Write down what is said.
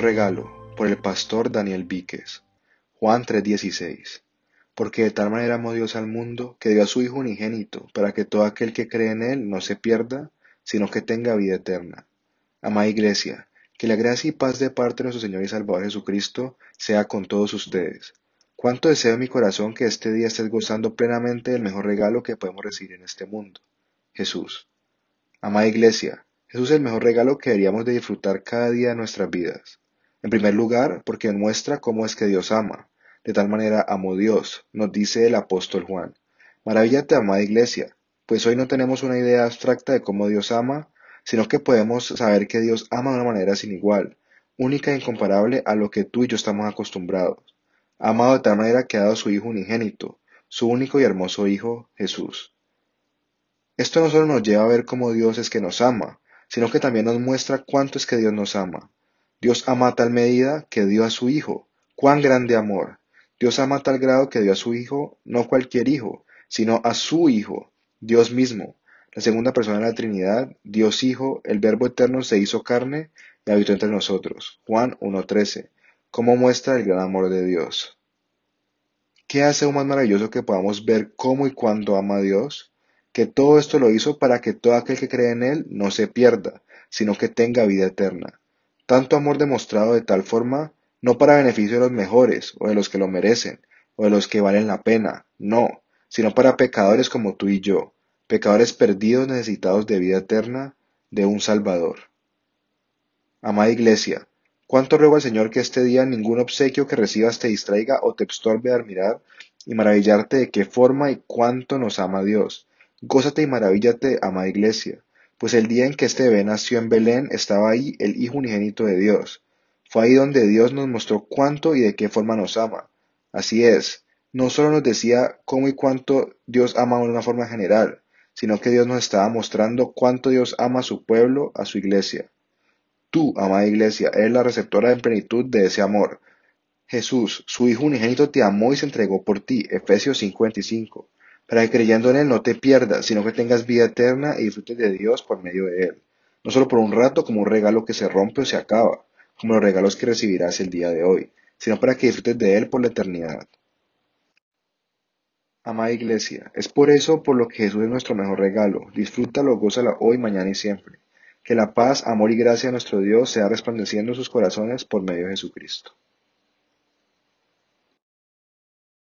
regalo por el pastor Daniel Víquez. Juan 3:16. Porque de tal manera amó Dios al mundo que dio a su Hijo unigénito para que todo aquel que cree en él no se pierda, sino que tenga vida eterna. Amada Iglesia, que la gracia y paz de parte de nuestro Señor y Salvador Jesucristo sea con todos ustedes. Cuánto deseo en mi corazón que este día estés gozando plenamente del mejor regalo que podemos recibir en este mundo, Jesús. Amada Iglesia, Jesús es el mejor regalo que deberíamos de disfrutar cada día de nuestras vidas. En primer lugar, porque muestra cómo es que Dios ama. De tal manera amó Dios, nos dice el apóstol Juan. Maravíllate, amada Iglesia, pues hoy no tenemos una idea abstracta de cómo Dios ama, sino que podemos saber que Dios ama de una manera sin igual, única e incomparable a lo que tú y yo estamos acostumbrados. Amado de tal manera que ha dado su Hijo unigénito, su único y hermoso Hijo, Jesús. Esto no solo nos lleva a ver cómo Dios es que nos ama, sino que también nos muestra cuánto es que Dios nos ama. Dios ama a tal medida que dio a su Hijo. ¡Cuán grande amor! Dios ama tal grado que dio a su Hijo, no cualquier Hijo, sino a su Hijo, Dios mismo, la segunda persona de la Trinidad, Dios Hijo, el Verbo Eterno se hizo carne y habitó entre nosotros. Juan 1.13. ¿Cómo muestra el gran amor de Dios? ¿Qué hace aún más maravilloso que podamos ver cómo y cuándo ama a Dios? que todo esto lo hizo para que todo aquel que cree en Él no se pierda, sino que tenga vida eterna. Tanto amor demostrado de tal forma, no para beneficio de los mejores, o de los que lo merecen, o de los que valen la pena, no, sino para pecadores como tú y yo, pecadores perdidos necesitados de vida eterna, de un Salvador. Amada Iglesia, cuánto ruego al Señor que este día ningún obsequio que recibas te distraiga o te estorbe al mirar y maravillarte de qué forma y cuánto nos ama Dios, Gózate y maravíllate, amada iglesia, pues el día en que este nació en Belén estaba ahí el Hijo unigénito de Dios. Fue ahí donde Dios nos mostró cuánto y de qué forma nos ama. Así es, no solo nos decía cómo y cuánto Dios ama de una forma general, sino que Dios nos estaba mostrando cuánto Dios ama a su pueblo, a su iglesia. Tú, amada iglesia, eres la receptora en plenitud de ese amor. Jesús, su Hijo unigénito, te amó y se entregó por ti. Efesios 55 para que creyendo en Él no te pierdas, sino que tengas vida eterna y disfrutes de Dios por medio de Él. No solo por un rato como un regalo que se rompe o se acaba, como los regalos que recibirás el día de hoy, sino para que disfrutes de Él por la eternidad. Amada Iglesia, es por eso por lo que Jesús es nuestro mejor regalo. Disfrútalo, gózalo hoy, mañana y siempre. Que la paz, amor y gracia de nuestro Dios sea resplandeciendo en sus corazones por medio de Jesucristo.